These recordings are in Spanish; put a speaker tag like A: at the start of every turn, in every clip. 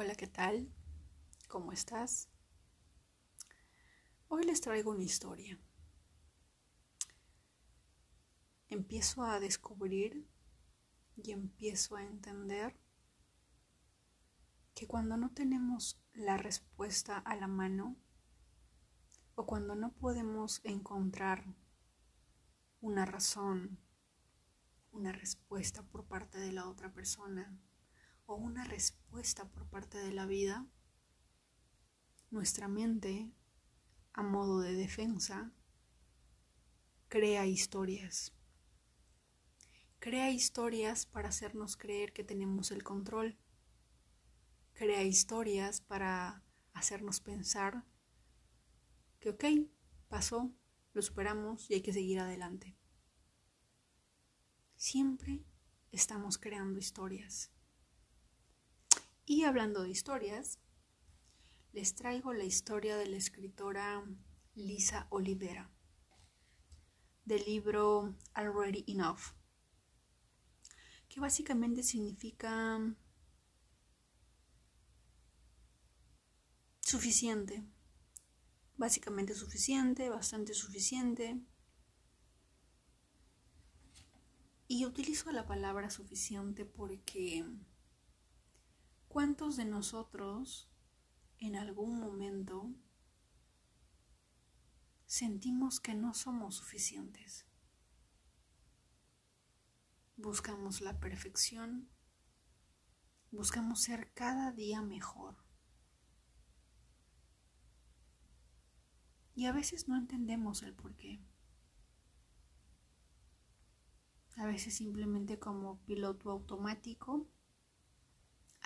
A: Hola, ¿qué tal? ¿Cómo estás? Hoy les traigo una historia. Empiezo a descubrir y empiezo a entender que cuando no tenemos la respuesta a la mano o cuando no podemos encontrar una razón, una respuesta por parte de la otra persona, o una respuesta por parte de la vida, nuestra mente, a modo de defensa, crea historias. Crea historias para hacernos creer que tenemos el control. Crea historias para hacernos pensar que, ok, pasó, lo superamos y hay que seguir adelante. Siempre estamos creando historias. Y hablando de historias, les traigo la historia de la escritora Lisa Olivera, del libro Already Enough, que básicamente significa suficiente, básicamente suficiente, bastante suficiente. Y utilizo la palabra suficiente porque ¿Cuántos de nosotros en algún momento sentimos que no somos suficientes? Buscamos la perfección, buscamos ser cada día mejor. Y a veces no entendemos el por qué. A veces simplemente como piloto automático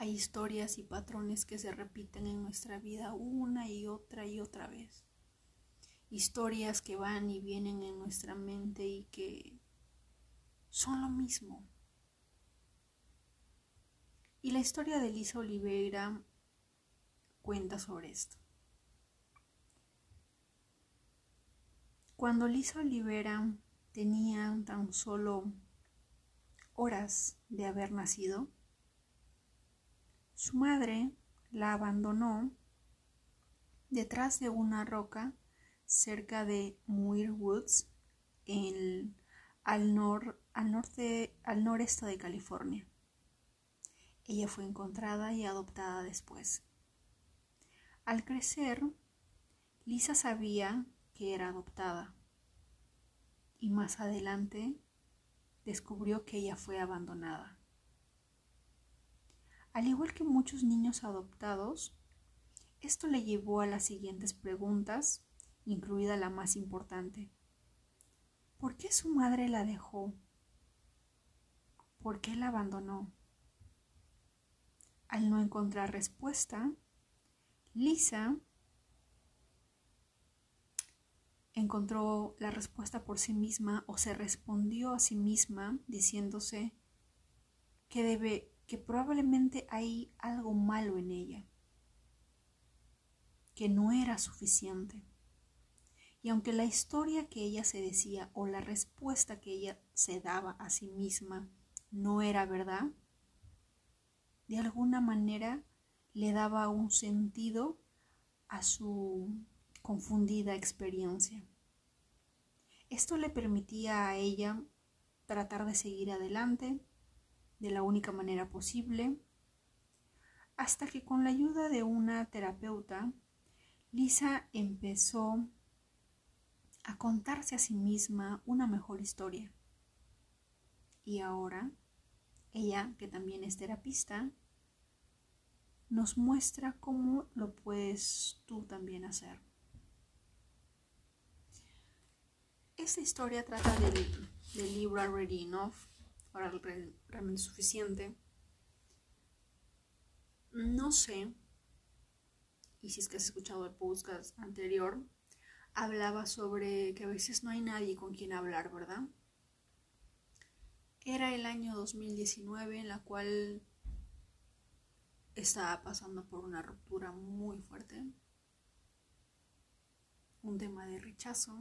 A: hay historias y patrones que se repiten en nuestra vida una y otra y otra vez. Historias que van y vienen en nuestra mente y que son lo mismo. Y la historia de Lisa Oliveira cuenta sobre esto. Cuando Lisa Oliveira tenía tan solo horas de haber nacido, su madre la abandonó detrás de una roca cerca de Muir Woods, al, norte, al noreste de California. Ella fue encontrada y adoptada después. Al crecer, Lisa sabía que era adoptada y más adelante descubrió que ella fue abandonada. Al igual que muchos niños adoptados, esto le llevó a las siguientes preguntas, incluida la más importante. ¿Por qué su madre la dejó? ¿Por qué la abandonó? Al no encontrar respuesta, Lisa encontró la respuesta por sí misma o se respondió a sí misma diciéndose que debe que probablemente hay algo malo en ella, que no era suficiente. Y aunque la historia que ella se decía o la respuesta que ella se daba a sí misma no era verdad, de alguna manera le daba un sentido a su confundida experiencia. Esto le permitía a ella tratar de seguir adelante, de la única manera posible, hasta que con la ayuda de una terapeuta, Lisa empezó a contarse a sí misma una mejor historia. Y ahora, ella, que también es terapista, nos muestra cómo lo puedes tú también hacer. Esta historia trata del, del libro Already Enough ahora realmente suficiente. No sé, y si es que has escuchado el podcast anterior, hablaba sobre que a veces no hay nadie con quien hablar, ¿verdad? Era el año 2019 en la cual estaba pasando por una ruptura muy fuerte, un tema de rechazo,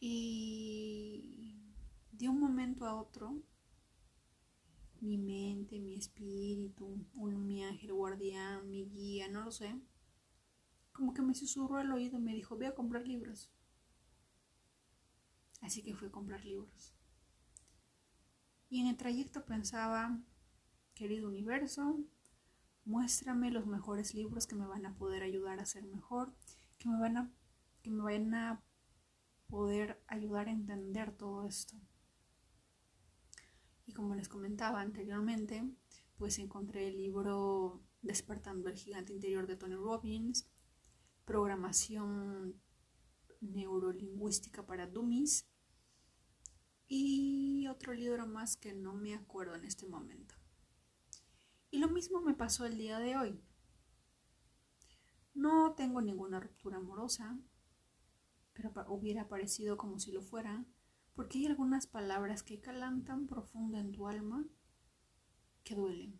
A: y de un momento a otro mi mente, mi espíritu, un, mi ángel guardián, mi guía, no lo sé, como que me susurró al oído y me dijo, ve a comprar libros. Así que fui a comprar libros. Y en el trayecto pensaba, querido universo, muéstrame los mejores libros que me van a poder ayudar a ser mejor, que me van a, que me vayan a poder ayudar a entender todo esto. Y como les comentaba anteriormente, pues encontré el libro Despertando el gigante interior de Tony Robbins, Programación neurolingüística para dummies y otro libro más que no me acuerdo en este momento. Y lo mismo me pasó el día de hoy. No tengo ninguna ruptura amorosa, pero hubiera parecido como si lo fuera, porque hay algunas palabras que calan tan profundo en tu alma que duelen.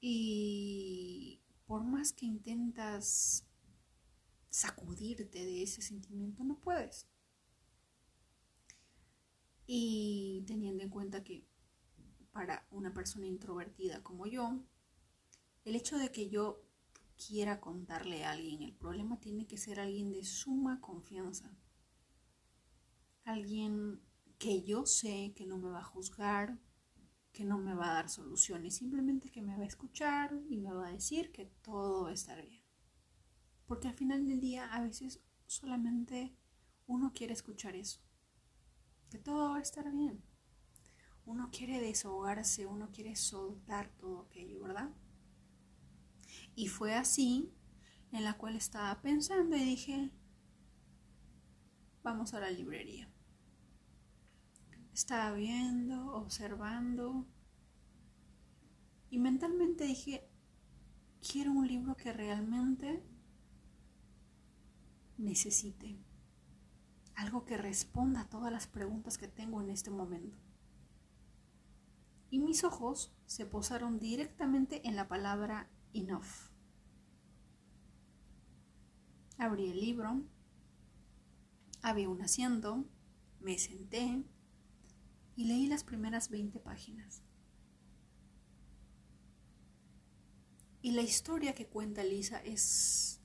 A: Y por más que intentas sacudirte de ese sentimiento, no puedes. Y teniendo en cuenta que para una persona introvertida como yo, el hecho de que yo quiera contarle a alguien el problema tiene que ser alguien de suma confianza. Alguien que yo sé que no me va a juzgar, que no me va a dar soluciones, simplemente que me va a escuchar y me va a decir que todo va a estar bien. Porque al final del día a veces solamente uno quiere escuchar eso, que todo va a estar bien uno quiere desahogarse, uno quiere soltar todo aquello, ¿verdad? Y fue así en la cual estaba pensando y dije, vamos a la librería. Estaba viendo, observando y mentalmente dije, quiero un libro que realmente necesite. Algo que responda a todas las preguntas que tengo en este momento y mis ojos se posaron directamente en la palabra enough. Abrí el libro, había un asiento, me senté y leí las primeras 20 páginas. Y la historia que cuenta Lisa es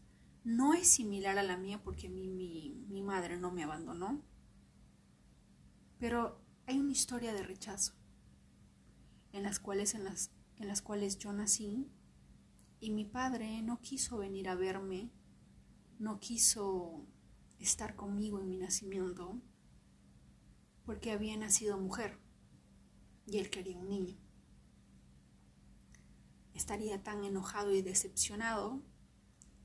A: no es similar a la mía porque mi, mi madre no me abandonó, pero hay una historia de rechazo en las cuales, en las, en las cuales yo nací y mi padre no quiso venir a verme, no quiso estar conmigo en mi nacimiento porque había nacido mujer y él quería un niño. Estaría tan enojado y decepcionado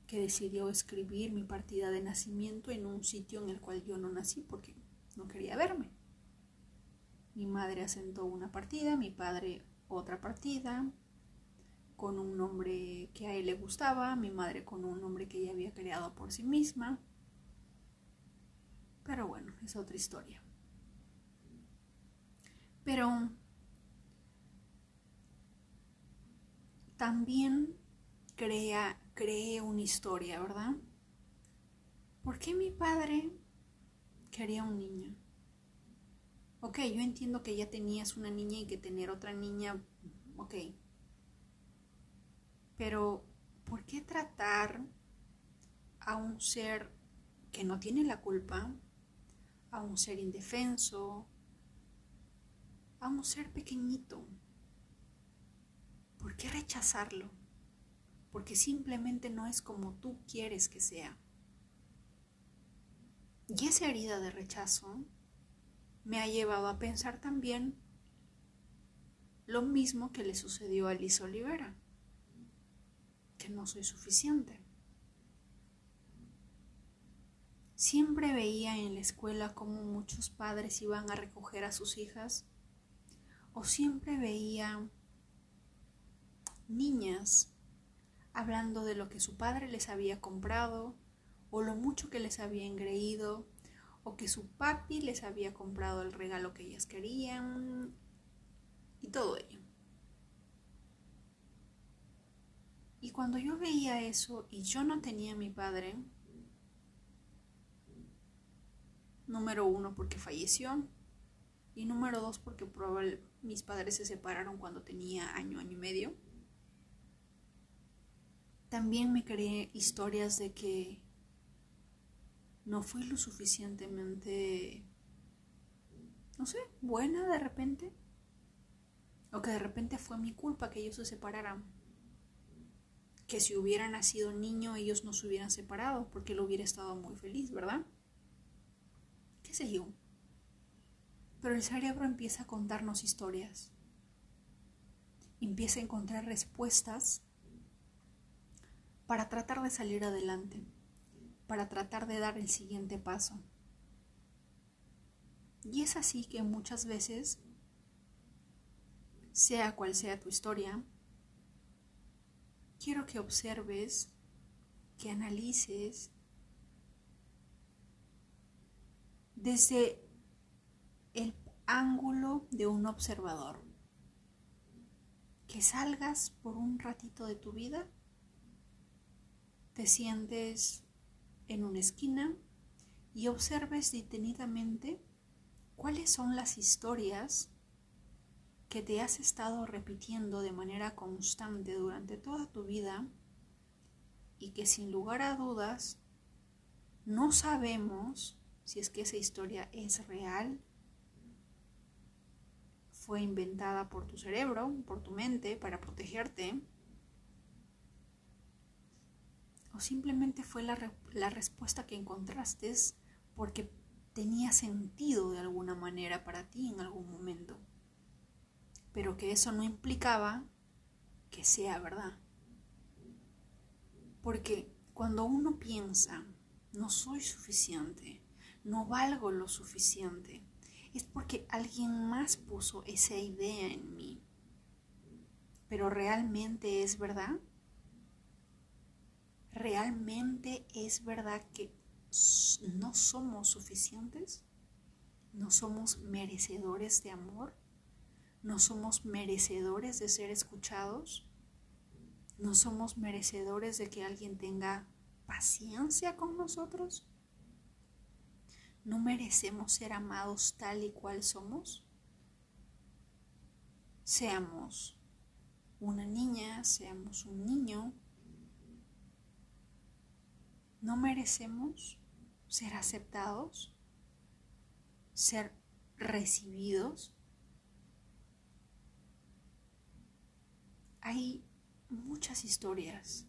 A: que decidió escribir mi partida de nacimiento en un sitio en el cual yo no nací porque no quería verme. Mi madre asentó una partida, mi padre otra partida, con un nombre que a él le gustaba, mi madre con un nombre que ella había creado por sí misma. Pero bueno, es otra historia. Pero también crea, creé una historia, ¿verdad? ¿Por qué mi padre quería un niño? ok, yo entiendo que ya tenías una niña y que tener otra niña, ok. Pero, ¿por qué tratar a un ser que no tiene la culpa, a un ser indefenso, a un ser pequeñito? ¿Por qué rechazarlo? Porque simplemente no es como tú quieres que sea. Y esa herida de rechazo me ha llevado a pensar también lo mismo que le sucedió a Liz Olivera, no soy suficiente. Siempre veía en la escuela cómo muchos padres iban a recoger a sus hijas o siempre veía niñas hablando de lo que su padre les había comprado o lo mucho que les había engreído o que su papi les había comprado el regalo que ellas querían y todo ello. Y cuando yo veía eso y yo no tenía a mi padre, número uno porque falleció y número dos porque mis padres se separaron cuando tenía año, año y medio. También me creé historias de que no fui lo suficientemente, no sé, buena de repente. O que de repente fue mi culpa que ellos se separaran. Que si hubiera nacido niño ellos no se hubieran separado porque él hubiera estado muy feliz, ¿verdad? ¿Qué sé yo? Pero el cerebro empieza a contarnos historias. Empieza a encontrar respuestas para tratar de salir adelante, para tratar de dar el siguiente paso. Y es así que muchas veces, sea cual sea tu historia, quiero que observes, que analices desde el ángulo de un observador. Que salgas por un ratito de tu vida, te sientes en una esquina y observes detenidamente cuáles son las historias que te has estado repitiendo de manera constante durante toda tu vida y que sin lugar a dudas no sabemos si es que esa historia es real fue inventada por tu cerebro, por tu mente, para protegerte, o simplemente fue la, la respuesta que encontraste porque tenía sentido de alguna manera para ti en algún momento, pero que eso no implicaba que sea verdad. Porque cuando uno piensa, no soy suficiente, no valgo lo suficiente, es porque alguien más puso esa idea en mí. Pero realmente es verdad. ¿Realmente es verdad que no somos suficientes? ¿No somos merecedores de amor? ¿No somos merecedores de ser escuchados? ¿No somos merecedores de que alguien tenga paciencia con nosotros? ¿No merecemos ser amados tal y cual somos? Seamos una niña, seamos un niño. ¿No merecemos ser aceptados? ¿Ser recibidos? Hay muchas historias.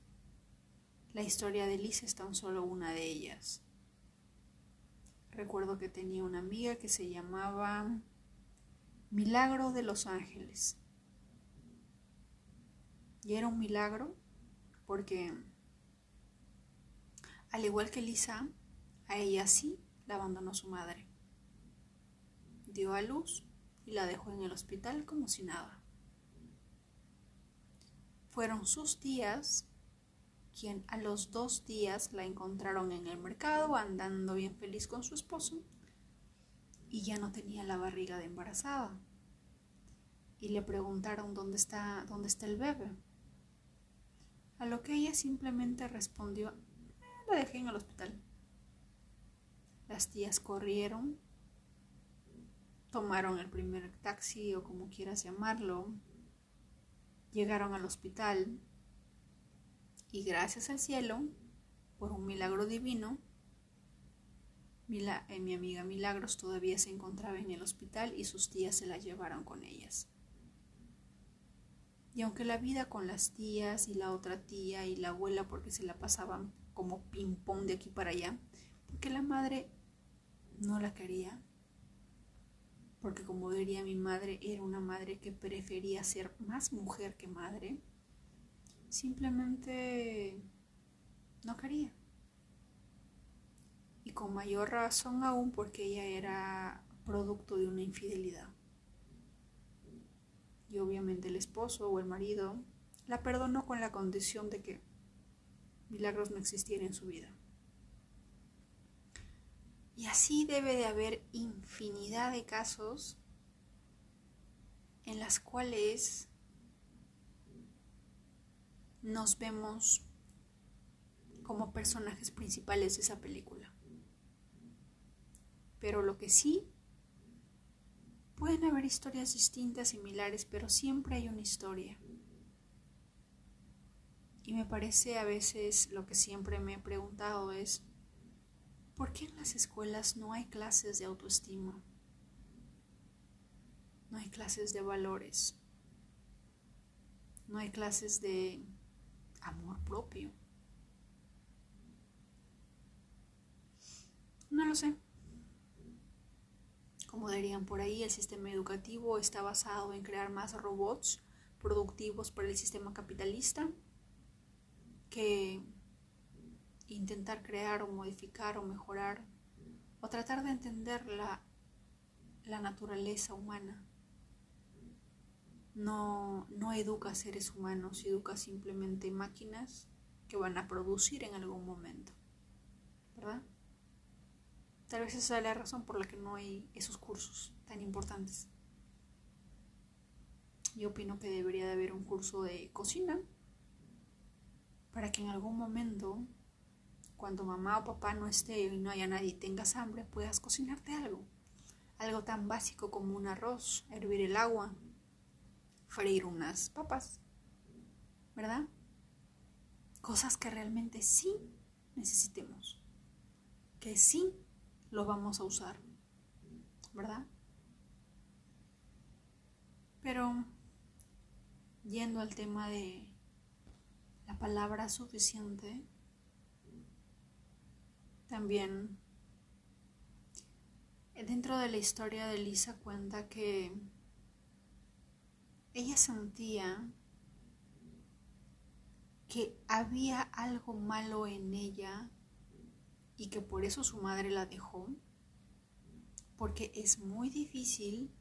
A: La historia de Liz es tan solo una de ellas. Recuerdo que tenía una amiga que se llamaba Milagro de los Ángeles. Y era un milagro porque, al igual que Lisa, a ella sí la abandonó su madre. Dio a luz y la dejó en el hospital como si nada. Fueron sus tías quien a los dos días la encontraron en el mercado andando bien feliz con su esposo y ya no tenía la barriga de embarazada. Y le preguntaron dónde está, dónde está el bebé. A lo que ella simplemente respondió, eh, la dejé en el hospital. Las tías corrieron, tomaron el primer taxi o como quieras llamarlo, llegaron al hospital, y gracias al cielo, por un milagro divino, eh, mi amiga Milagros todavía se encontraba en el hospital y sus tías se la llevaron con ellas. Y aunque la vida con las tías y la otra tía y la abuela, porque se la pasaban como ping-pong de aquí para allá, porque la madre no la quería, porque como diría mi madre, era una madre que prefería ser más mujer que madre, simplemente no quería. Y con mayor razón aún porque ella era producto de una infidelidad. Y obviamente el esposo o el marido la perdonó con la condición de que milagros no existieran en su vida. Y así debe de haber infinidad de casos en las cuales nos vemos como personajes principales de esa película. Pero lo que sí Pueden haber historias distintas, similares, pero siempre hay una historia. Y me parece a veces lo que siempre me he preguntado es, ¿por qué en las escuelas no hay clases de autoestima? No hay clases de valores. No hay clases de amor propio. No lo sé. Como dirían por ahí, el sistema educativo está basado en crear más robots productivos para el sistema capitalista que intentar crear o modificar o mejorar o tratar de entender la, la naturaleza humana. No, no educa seres humanos, educa simplemente máquinas que van a producir en algún momento. ¿Verdad? Tal vez esa es la razón por la que no hay esos cursos tan importantes. Yo opino que debería de haber un curso de cocina para que en algún momento, cuando mamá o papá no esté y no haya nadie y tengas hambre, puedas cocinarte algo. Algo tan básico como un arroz, hervir el agua, freír unas papas, ¿verdad? Cosas que realmente sí necesitemos, que sí lo vamos a usar, ¿verdad? Pero yendo al tema de la palabra suficiente, también dentro de la historia de Lisa cuenta que ella sentía que había algo malo en ella y que por eso su madre la dejó, porque es muy difícil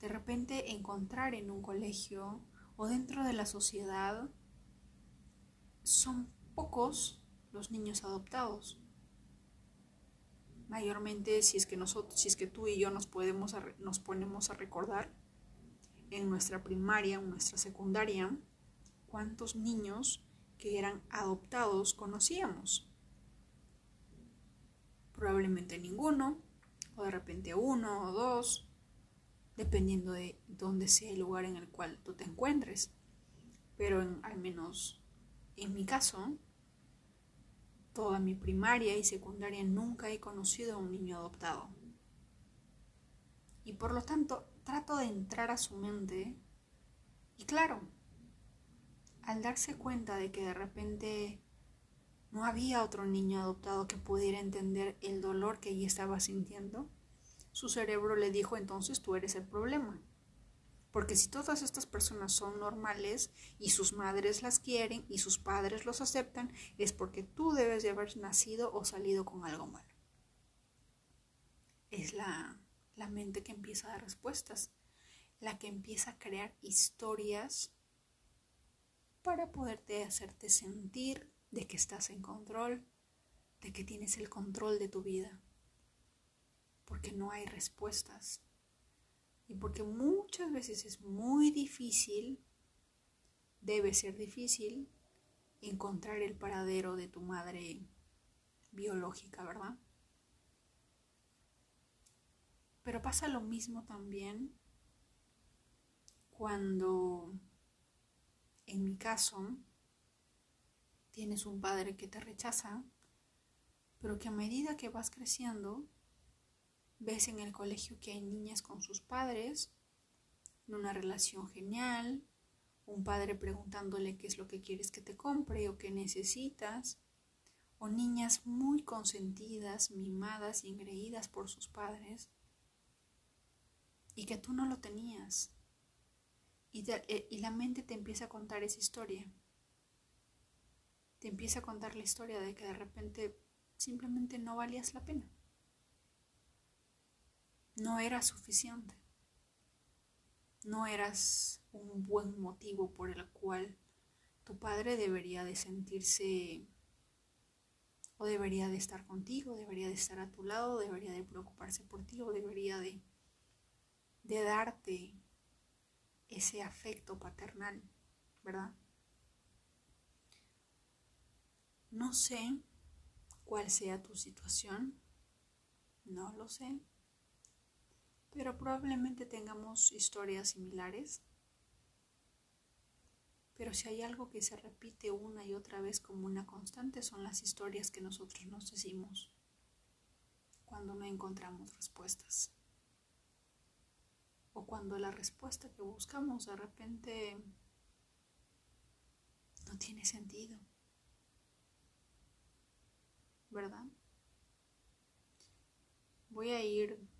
A: de repente encontrar en un colegio o dentro de la sociedad, son pocos los niños adoptados. Mayormente si es que nosotros, si es que tú y yo nos podemos nos ponemos a recordar en nuestra primaria, en nuestra secundaria, cuántos niños que eran adoptados conocíamos probablemente ninguno, o de repente uno o dos, dependiendo de dónde sea el lugar en el cual tú te encuentres. Pero al menos en mi caso, toda mi primaria y secundaria nunca he conocido a un niño adoptado. Y por lo tanto, trato de entrar a su mente. Y claro, al darse cuenta de que de repente no había otro niño adoptado que pudiera entender el dolor que ella estaba sintiendo. Su cerebro le dijo entonces tú eres el problema. Porque si todas estas personas son normales y sus madres las quieren y sus padres los aceptan, es porque tú debes de haber nacido o salido con algo malo. Es la, la mente que empieza a dar respuestas, la que empieza a crear historias para poderte hacerte sentir de que estás en control, de que tienes el control de tu vida, porque no hay respuestas porque muchas veces es muy difícil, debe ser difícil, encontrar el paradero de tu madre biológica, ¿verdad? Pero pasa lo mismo también cuando, en mi caso, tienes un padre que te rechaza, pero que a medida que vas creciendo, ves en el colegio que hay niñas con sus padres, en una relación genial, un padre preguntándole qué es lo que quieres que te compre o qué necesitas, o niñas muy consentidas, mimadas y engreídas por sus padres, y que tú no lo tenías. Y, eh, y la mente te empieza a contar esa historia te empieza a contar la historia de que de repente simplemente no valías la pena. No era suficiente. No eras un buen motivo por el cual tu padre debería de sentirse o debería de estar contigo, debería de estar a tu lado, debería de preocuparse por ti o debería de, de darte ese afecto paternal, ¿verdad? No sé cuál sea tu situación, no lo sé, pero probablemente tengamos historias similares. Pero si hay algo que se repite una y otra vez como una constante, son las historias que nosotros nos decimos cuando no encontramos respuestas. O cuando la respuesta que buscamos de repente no tiene sentido. ¿Verdad? Voy a ir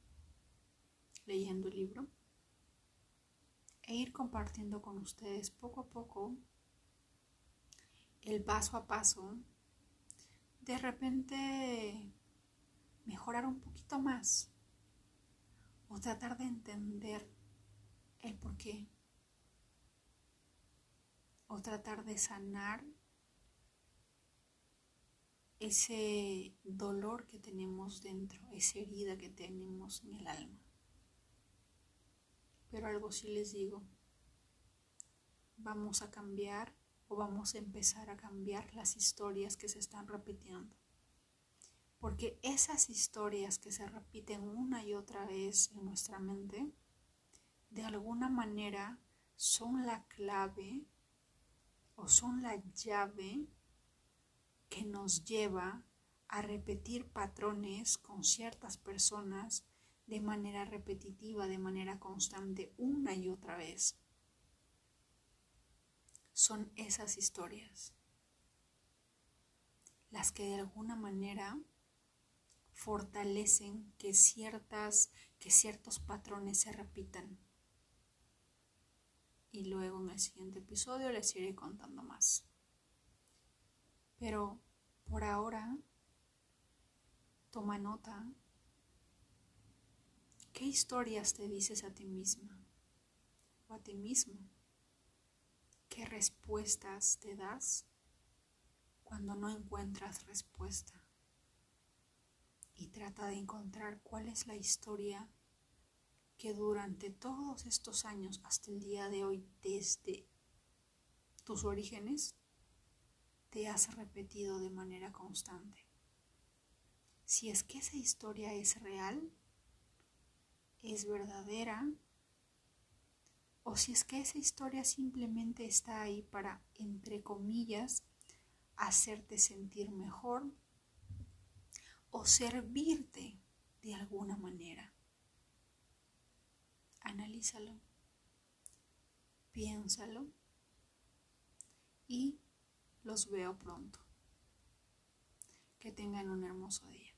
A: leyendo el libro e ir compartiendo con ustedes poco a poco el paso a paso. De repente mejorar un poquito más o tratar de entender el por qué o tratar de sanar ese dolor que tenemos dentro, esa herida que tenemos en el alma. Pero algo sí les digo, vamos a cambiar o vamos a empezar a cambiar las historias que se están repitiendo. Porque esas historias que se repiten una y otra vez en nuestra mente, de alguna manera son la clave o son la llave que nos lleva a repetir patrones con ciertas personas de manera repetitiva, de manera constante, una y otra vez. Son esas historias las que de alguna manera fortalecen que ciertas que ciertos patrones se repitan. Y luego en el siguiente episodio les iré contando más. Pero por ahora toma nota. ¿Qué historias te dices a ti misma o a ti mismo? ¿Qué respuestas te das cuando no encuentras respuesta? y trata de encontrar cuál es la historia que durante todos estos años hasta el día de hoy, desde tus orígenes, te has repetido de manera constante. Si es que esa historia es real, es verdadera, o si es que esa historia simplemente está ahí para, entre comillas, hacerte sentir mejor o servirte de alguna manera. Analízalo, piénsalo y los veo pronto. Que tengan un hermoso día.